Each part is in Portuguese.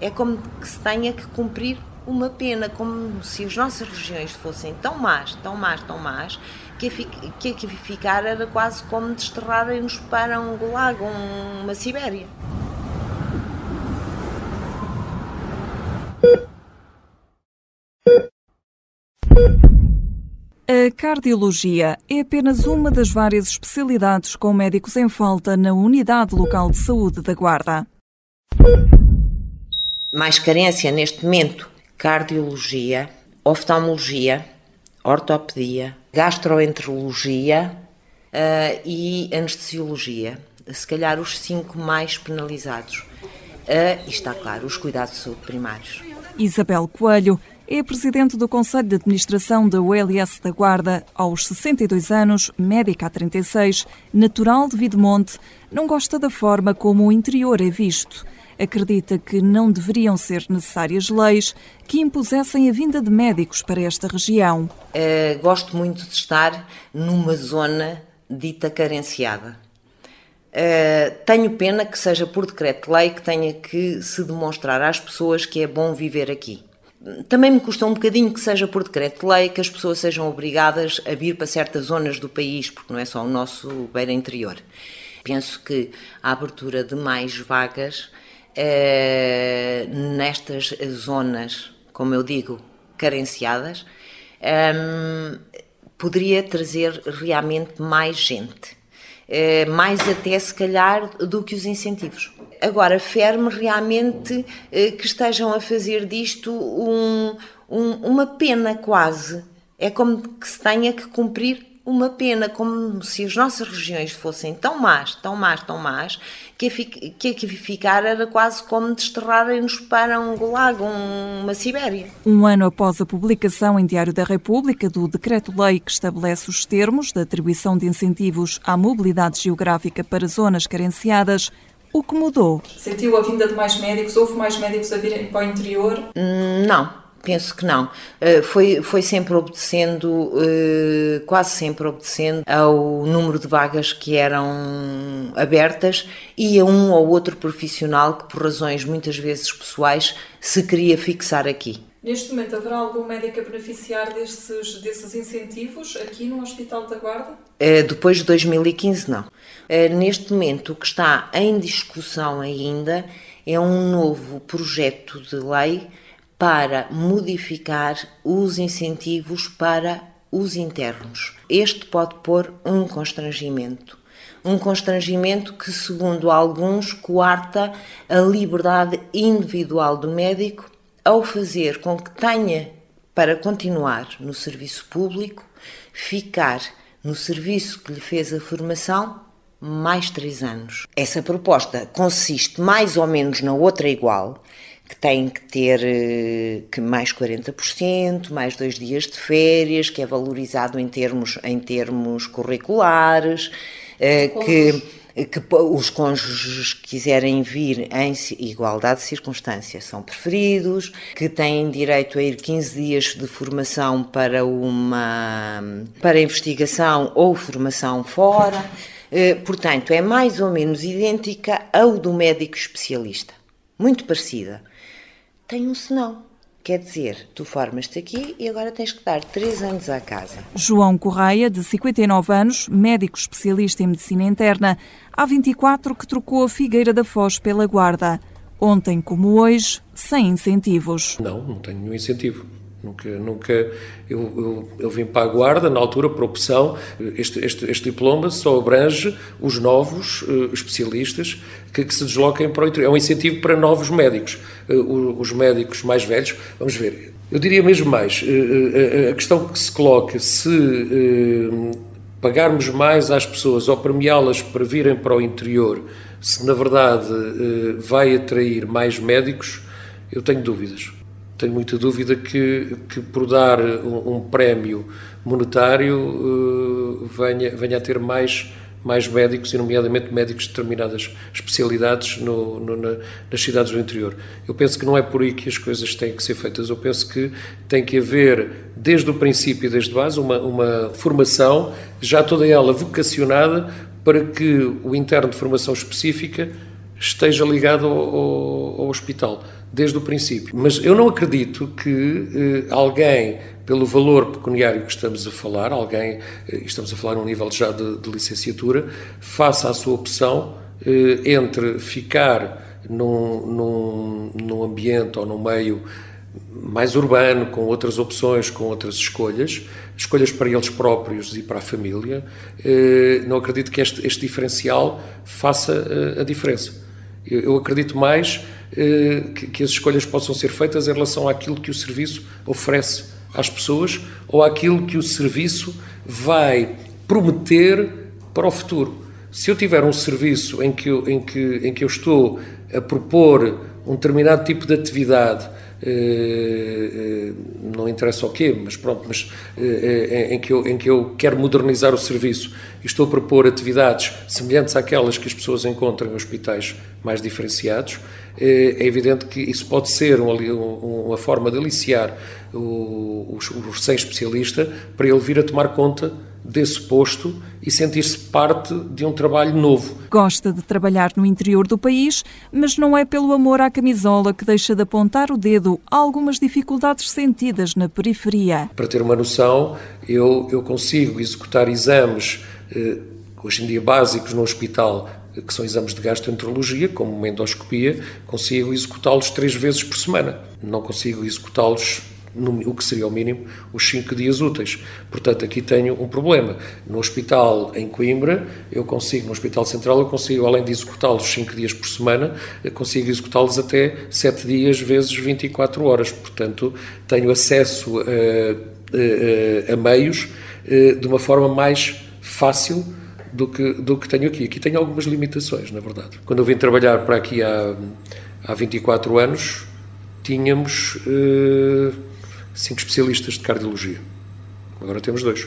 é como que se tenha que cumprir uma pena, como se as nossas regiões fossem tão más, tão más, tão más, que que aqui ficar era quase como desterrarem-nos para um gulag, uma Sibéria. A cardiologia é apenas uma das várias especialidades com médicos em falta na Unidade Local de Saúde da Guarda. Mais carência neste momento: cardiologia, oftalmologia, ortopedia, gastroenterologia uh, e anestesiologia. Se calhar os cinco mais penalizados. Uh, e está claro, os cuidados de saúde primários. Isabel Coelho é presidente do Conselho de Administração da ULS da Guarda. Aos 62 anos, médica há 36, natural de Videmonte, não gosta da forma como o interior é visto. Acredita que não deveriam ser necessárias leis que impusessem a vinda de médicos para esta região. Uh, gosto muito de estar numa zona dita carenciada. Uh, tenho pena que seja por decreto-lei que tenha que se demonstrar às pessoas que é bom viver aqui. Também me custa um bocadinho que seja por decreto-lei que as pessoas sejam obrigadas a vir para certas zonas do país, porque não é só o nosso beira interior. Penso que a abertura de mais vagas eh, nestas zonas, como eu digo, carenciadas, eh, poderia trazer realmente mais gente. Eh, mais até se calhar do que os incentivos. Agora, ferme realmente eh, que estejam a fazer disto um, um, uma pena quase. É como que se tenha que cumprir uma pena, como se as nossas regiões fossem tão más, tão más, tão más, que que aqui ficar era quase como desterrarem-nos para um gulag, uma Sibéria. Um ano após a publicação em Diário da República do Decreto-Lei que estabelece os termos da atribuição de incentivos à mobilidade geográfica para zonas carenciadas, o que mudou? Sentiu a vinda de mais médicos? Houve mais médicos a virem para o interior? Hum, não. Penso que não. Uh, foi, foi sempre obedecendo, uh, quase sempre obedecendo ao número de vagas que eram abertas e a um ou outro profissional que, por razões muitas vezes pessoais, se queria fixar aqui. Neste momento, haverá algum médico a beneficiar desses, desses incentivos aqui no Hospital da Guarda? Uh, depois de 2015, não. neste momento, o que está em discussão ainda é um novo projeto de lei para modificar os incentivos para os internos. Este pode pôr um constrangimento. Um constrangimento que, segundo alguns, coarta a liberdade individual do médico ao fazer com que tenha, para continuar no serviço público, ficar no serviço que lhe fez a formação mais três anos. Essa proposta consiste mais ou menos na outra igual, que tem que ter eh, que mais 40%, mais dois dias de férias, que é valorizado em termos, em termos curriculares, eh, que, que os cônjuges que quiserem vir em igualdade de circunstâncias são preferidos, que têm direito a ir 15 dias de formação para uma para investigação ou formação fora. Eh, portanto, é mais ou menos idêntica ao do médico especialista. Muito parecida tem um senão. Quer dizer, tu formas-te aqui e agora tens que dar três anos à casa. João Correia, de 59 anos, médico especialista em medicina interna, há 24 que trocou a Figueira da Foz pela Guarda. Ontem como hoje, sem incentivos. Não, não tenho nenhum incentivo. Nunca, nunca eu, eu, eu, vim para a Guarda, na altura, por opção. Este, este, este diploma só abrange os novos uh, especialistas que, que, se desloquem para o interior. É um incentivo para novos médicos. Uh, os médicos mais velhos, vamos ver, eu diria mesmo mais, uh, a questão que se coloca, se pagarmos mais às pessoas ou premiá-las para virem para o interior, se na verdade vai atrair mais médicos, eu tenho dúvidas tenho muita dúvida que, que por dar um, um prémio monetário uh, venha, venha a ter mais, mais médicos, e nomeadamente médicos de determinadas especialidades no, no, na, nas cidades do interior. Eu penso que não é por aí que as coisas têm que ser feitas. Eu penso que tem que haver, desde o princípio e desde base, uma, uma formação, já toda ela vocacionada para que o interno de formação específica esteja ligado ao, ao, ao hospital desde o princípio. Mas eu não acredito que eh, alguém, pelo valor pecuniário que estamos a falar, alguém, eh, estamos a falar num nível já de, de licenciatura, faça a sua opção eh, entre ficar num, num, num ambiente ou num meio mais urbano, com outras opções, com outras escolhas, escolhas para eles próprios e para a família, eh, não acredito que este, este diferencial faça eh, a diferença. Eu acredito mais eh, que as escolhas possam ser feitas em relação àquilo que o serviço oferece às pessoas ou àquilo que o serviço vai prometer para o futuro. Se eu tiver um serviço em que eu, em que, em que eu estou a propor um determinado tipo de atividade não interessa o quê, mas pronto, mas eh, em que, eu, em que eu quero modernizar o serviço e estou a propor atividades semelhantes àquelas que as pessoas encontram em hospitais mais diferenciados, é evidente que isso pode ser uma forma de aliciar o, o recém-especialista para ele vir a tomar conta desse posto e sentir-se parte de um trabalho novo. Gosta de trabalhar no interior do país, mas não é pelo amor à camisola que deixa de apontar o dedo a algumas dificuldades sentidas na periferia. Para ter uma noção, eu, eu consigo executar exames, eh, hoje em dia básicos no hospital, que são exames de gastroenterologia, como uma endoscopia, consigo executá-los três vezes por semana. Não consigo executá-los o que seria o mínimo, os cinco dias úteis. Portanto, aqui tenho um problema. No hospital em Coimbra, eu consigo, no Hospital Central, eu consigo, além de executá-los cinco dias por semana, consigo executá-los até sete dias vezes 24 horas. Portanto, tenho acesso a, a, a meios eh, de uma forma mais fácil do que, do que tenho aqui. Aqui tenho algumas limitações, na verdade. Quando eu vim trabalhar para aqui há, há 24 anos, tínhamos. Eh, cinco especialistas de cardiologia. Agora temos dois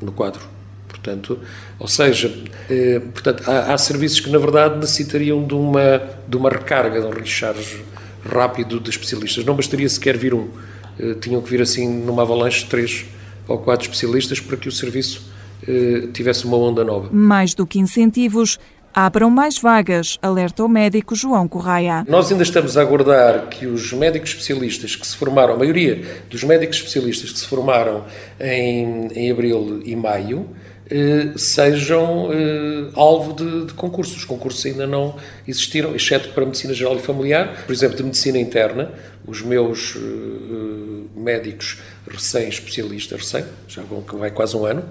no quadro. Portanto, ou seja, eh, portanto, há, há, serviços que na verdade necessitariam de uma, de uma recarga, de um recharge rápido de especialistas. Não bastaria sequer vir um. Eh, tinham que vir assim numa avalanche três ou quatro especialistas para que o serviço tivesse uma onda nova. Mais do que incentivos, Abram mais vagas, alerta o médico João Correia. Nós ainda estamos a aguardar que os médicos especialistas que se formaram, a maioria dos médicos especialistas que se formaram em, em abril e maio, eh, sejam eh, alvo de, de, concursos. Os concursos ainda não existiram, exceto para medicina geral e familiar. Por exemplo, de medicina interna, os meus eh, médicos recém-especialistas, recém, já vai quase um ano,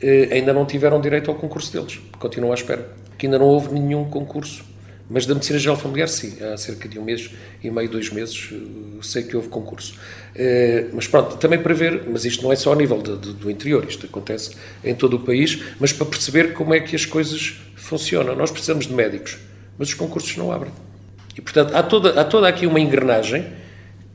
eh, ainda não tiveram direito ao concurso deles. Continuam à espera que ainda não houve nenhum concurso. Mas da Medicina Geral Familiar, sim, há cerca de um mês e meio, dois meses, eh, sei que houve concurso. Eh, mas pronto, também para ver, mas isto não é só a nível de, de, do interior, isto acontece em todo o país, mas para perceber como é que as coisas funcionam. Nós precisamos de médicos, mas os concursos não abrem. E portanto, há toda, há toda aqui uma engrenagem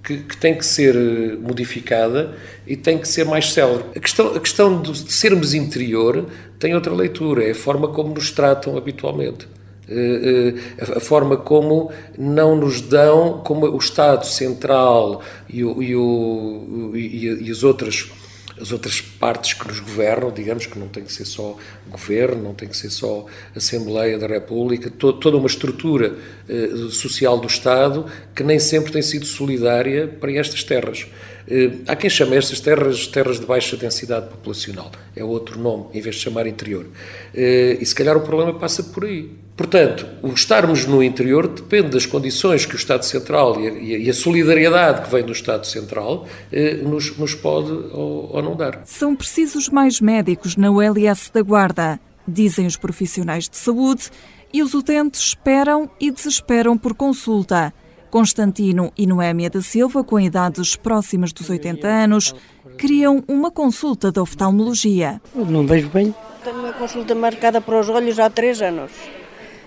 que, que, tem que ser eh, modificada e tem que ser mais célere. A questão, a questão de sermos interior tem outra leitura, é a forma como nos tratam habitualmente. Eh, eh, a forma como não nos dão, como o Estado Central e, o, e, o, e, e as outras as outras partes que nos governam, digamos que não tem que ser só governo, não tem que ser só Assembleia da República, to toda uma estrutura eh, social do Estado que nem sempre tem sido solidária para estas terras. Eh, há quem chame estas terras terras de baixa densidade populacional, é outro nome, em vez de chamar interior. Eh, e se calhar o problema passa por aí. Portanto, o estarmos no interior depende das condições que o Estado Central e a, solidariedade que vem do Estado Central eh, nos, nos, pode ou, ou não dar. São precisos mais médicos na ULS da Guarda, dizem os profissionais de saúde, e os utentes esperam e desesperam por consulta. Constantino e Noémia da Silva, com idades próximas dos 80 anos, queriam uma consulta de oftalmologia. Não vejo bem. Tenho uma consulta marcada para os olhos há três anos.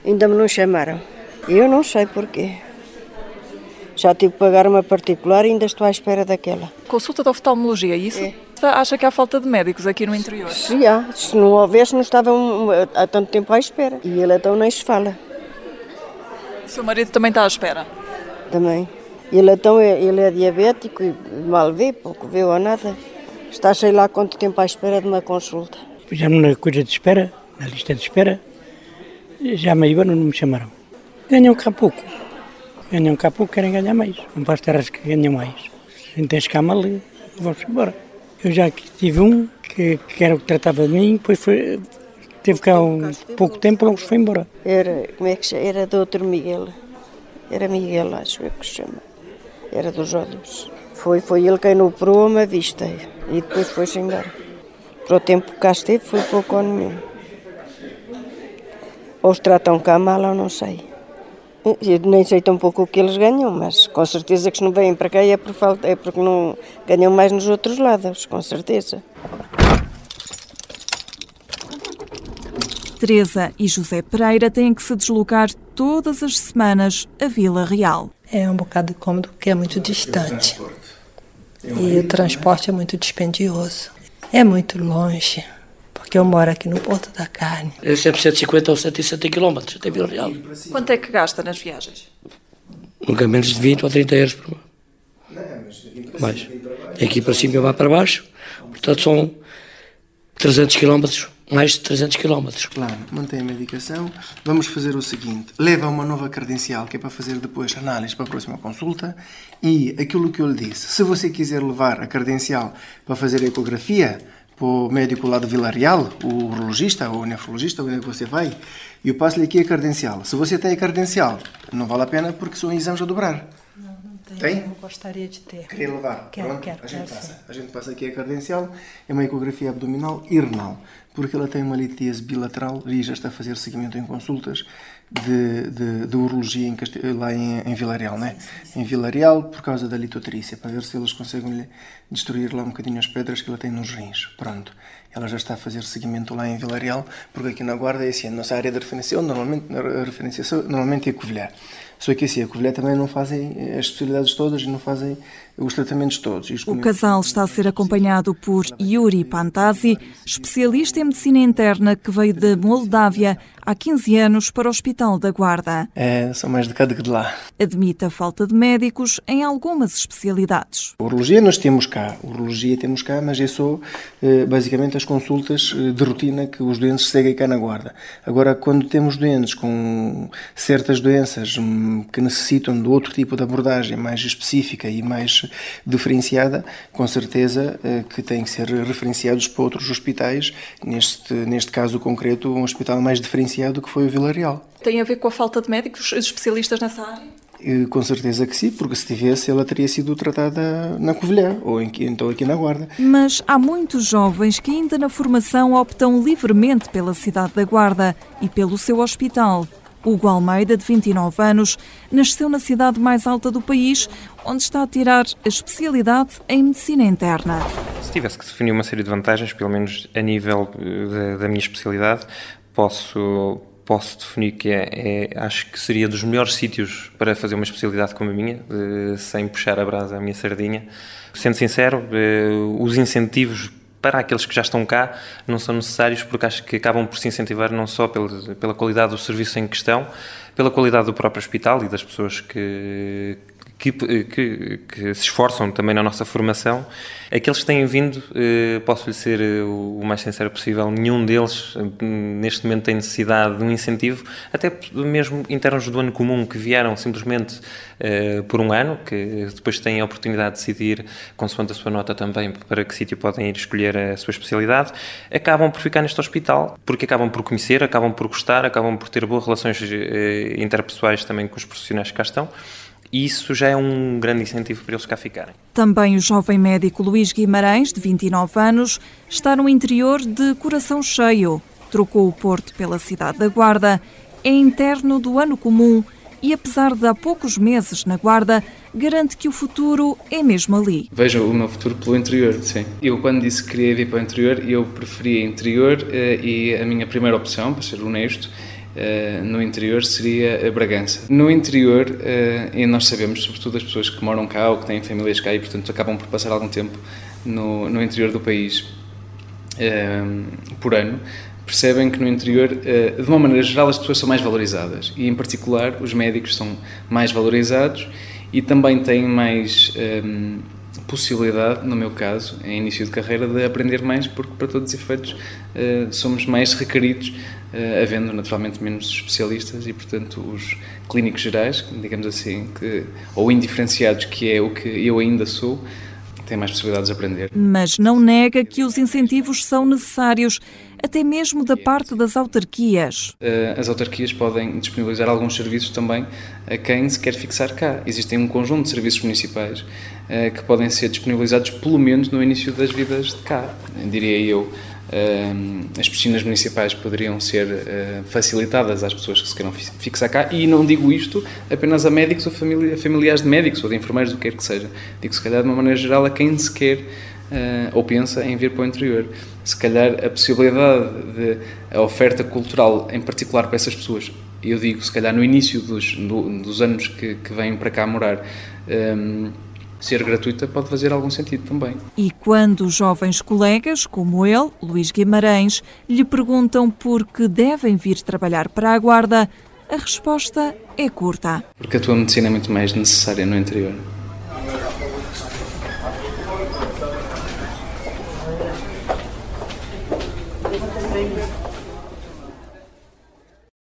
Ainda me não chamaram. Eu não sei porquê. Já tive que pagar uma particular e ainda estou à espera daquela. Consulta de oftalmologia, é isso? É. Acha que há falta de médicos aqui no interior? Sim, há. Se não houvesse, não estavam há tanto tempo à espera. E ele então nem se fala. O seu marido também está à espera? Também. Ele então é, ele é diabético e mal vê, pouco vê ou nada. Está sei lá quanto tempo à espera de uma consulta. Já na coisa de espera, na lista de espera, já meio ano não me chamaram. Ganham cá pouco. Ganham cá pouco, querem ganhar mais. Não para as terras que ganham mais. A gente tens cá mal e vamos embora. Eu já tive um que, que era o que tratava de mim, depois foi, teve cá um pouco tempo, logo se foi embora. Era, como é que? Era doutor Miguel. Era Miguel, acho eu que chama. Era dos olhos. Foi, foi ele quem operou uma vista e depois foi-se embora. Para o tempo que cá esteve foi pouco ou nenhum. Ou os tratam cá mal ou não sei. Eu nem sei tão pouco o que eles ganham, mas com certeza que se não vêm para cá é, por falta, é porque não ganham mais nos outros lados, com certeza. Teresa e José Pereira têm que se deslocar todas as semanas a Vila Real. É um bocado cômodo porque é muito distante. E o transporte é muito dispendioso. É muito longe, porque eu moro aqui no Porto da Carne. É sempre 150 ou 160 quilómetros até Vila Real. Quanto é que gasta nas viagens? Nunca menos de 20 ou 30 euros por mais. Aqui para cima e lá para baixo, portanto são 300 quilómetros, mais de 300 quilómetros. Claro, mantém a medicação. Vamos fazer o seguinte: leva uma nova credencial que é para fazer depois análise para a próxima consulta. E aquilo que eu lhe disse: se você quiser levar a credencial para fazer ecografia para o médico lá de Vila Real, o urologista ou o nefrologista, onde é que você vai, eu passo-lhe aqui a credencial. Se você tem a credencial, não vale a pena porque são exames a dobrar. Tem? Eu gostaria de ter. Queria levar? Quero, Pronto, quero, a, gente quero passa. sim. a gente passa aqui a credencial, é uma ecografia abdominal e renal, porque ela tem uma litíase bilateral e já está a fazer seguimento em consultas de, de, de urologia em Caste- lá em, em Vila Real, né? Em Vila Real, por causa da litotrícia, para ver se eles conseguem lhe destruir lá um bocadinho as pedras que ela tem nos rins. Pronto. Ela já está a fazer seguimento lá em Vila Real, porque aqui na Guarda é assim, a nossa área de referenciação, normalmente, a referenciação normalmente é Covilhã. Só que assim, a Covilhã também não fazem as especialidades todas e não fazem os tratamentos todos. Os O casal está a ser acompanhado por Yuri Pantasi, especialista em medicina interna que veio da Moldávia há 15 anos para o Hospital da Guarda. É, são mais de cá do que de lá. Admite a falta de médicos em algumas especialidades. Urologia nós temos cá, urologia temos cá, mas é só eh, basicamente as consultas eh, de rotina que os doentes seguem cá na guarda. Agora, quando temos doentes com certas doenças hum, que necessitam de outro tipo de abordagem mais específica e mais diferenciada, com certeza eh, que têm que ser referenciados para outros hospitais, neste, neste caso concreto, um hospital mais diferenciado que foi o Vila Real. Tem a ver com a falta de médicos especialistas nessa área? E, Com certeza que sim, porque se tivesse, ela teria sido tratada na Covilhã, ou em- então aqui na Guarda. Mas há muitos jovens que ainda na formação optam livremente pela cidade da Guarda e pelo seu hospital. Hugo Almeida, de 29 anos, nasceu na cidade mais alta do país, onde está a tirar a especialidade em medicina interna. Se tivesse que definir uma série de vantagens, pelo menos a nível eh, da, da minha especialidade, posso, posso definir que é, é- acho que seria dos melhores sítios para fazer uma especialidade como a minha, eh, sem puxar a brasa à minha sardinha. Sendo sincero, eh, os incentivos para aqueles que já estão cá não são necessários porque acho que acabam por se incentivar não só pela, pela qualidade do serviço em questão, pela qualidade do próprio hospital e das pessoas que, que, que, que se esforçam também na nossa formação. Aqueles que têm vindo, eh, posso-lhe ser eh, o mais sincero possível, nenhum deles eh, neste momento tem necessidade de um incentivo, até mesmo internos do ano comum que vieram simplesmente por um ano, que depois têm a oportunidade de decidir, consoante a sua nota também, para que sítio podem ir escolher a sua especialidade, acabam por ficar neste hospital, porque acabam por conhecer, acabam por gostar, acabam por ter boas relações interpessoais também com os profissionais que cá estão, e isso já é um grande incentivo para eles cá ficarem. Também o jovem médico Luís Guimarães, de 29 anos, está no interior de coração cheio. Trocou o Porto pela cidade da Guarda, é interno do ano comum e, apesar de há poucos meses na Guarda, garante que o futuro é mesmo ali. Vejo o meu futuro pelo interior, sim. Eu, quando disse que queria vir para o interior, eu preferia interior eh, e a minha primeira opção, para ser honesto, no interior seria a Bragança. No interior, eh, e nós sabemos, sobretudo as pessoas que moram cá ou que têm famílias cá e, portanto, acabam por passar algum tempo no, no interior do país eh, por ano, percebem que no interior, eh, de uma maneira geral, as pessoas são mais valorizadas e, em particular, os médicos são mais valorizados e também têm mais eh, possibilidade, no meu caso, em início de carreira, de aprender mais, porque, para todos os efeitos, eh, somos mais requeridos uh, havendo naturalmente menos especialistas e, portanto, os clínicos gerais, digamos assim, que, ou indiferenciados, que é o que eu ainda sou, têm mais possibilidades de aprender. Mas não nega que os incentivos são necessários, até mesmo da parte das autarquias. Uh, as autarquias podem disponibilizar alguns serviços também a quem se quer fixar cá. Existem um conjunto de serviços municipais uh, que podem ser disponibilizados pelo menos no início das vidas de cá, diria eu as piscinas municipais poderiam ser facilitadas às pessoas que se queiram fixar cá e não digo isto apenas a médicos ou famili familiares de médicos ou de enfermeiros, o que quer que seja. Digo se calhar de uma maneira geral a quem se quer ou pensa em vir para o interior. Se calhar a possibilidade de a oferta cultural, em particular para essas pessoas, eu digo se calhar no início dos, do, dos anos que, que vêm para cá morar, um, ser gratuita pode fazer algum sentido também. E quando jovens colegas, como ele, Luís Guimarães, lhe perguntam por que devem vir trabalhar para a Guarda, a resposta é curta. Porque a tua medicina é muito mais necessária no interior. things.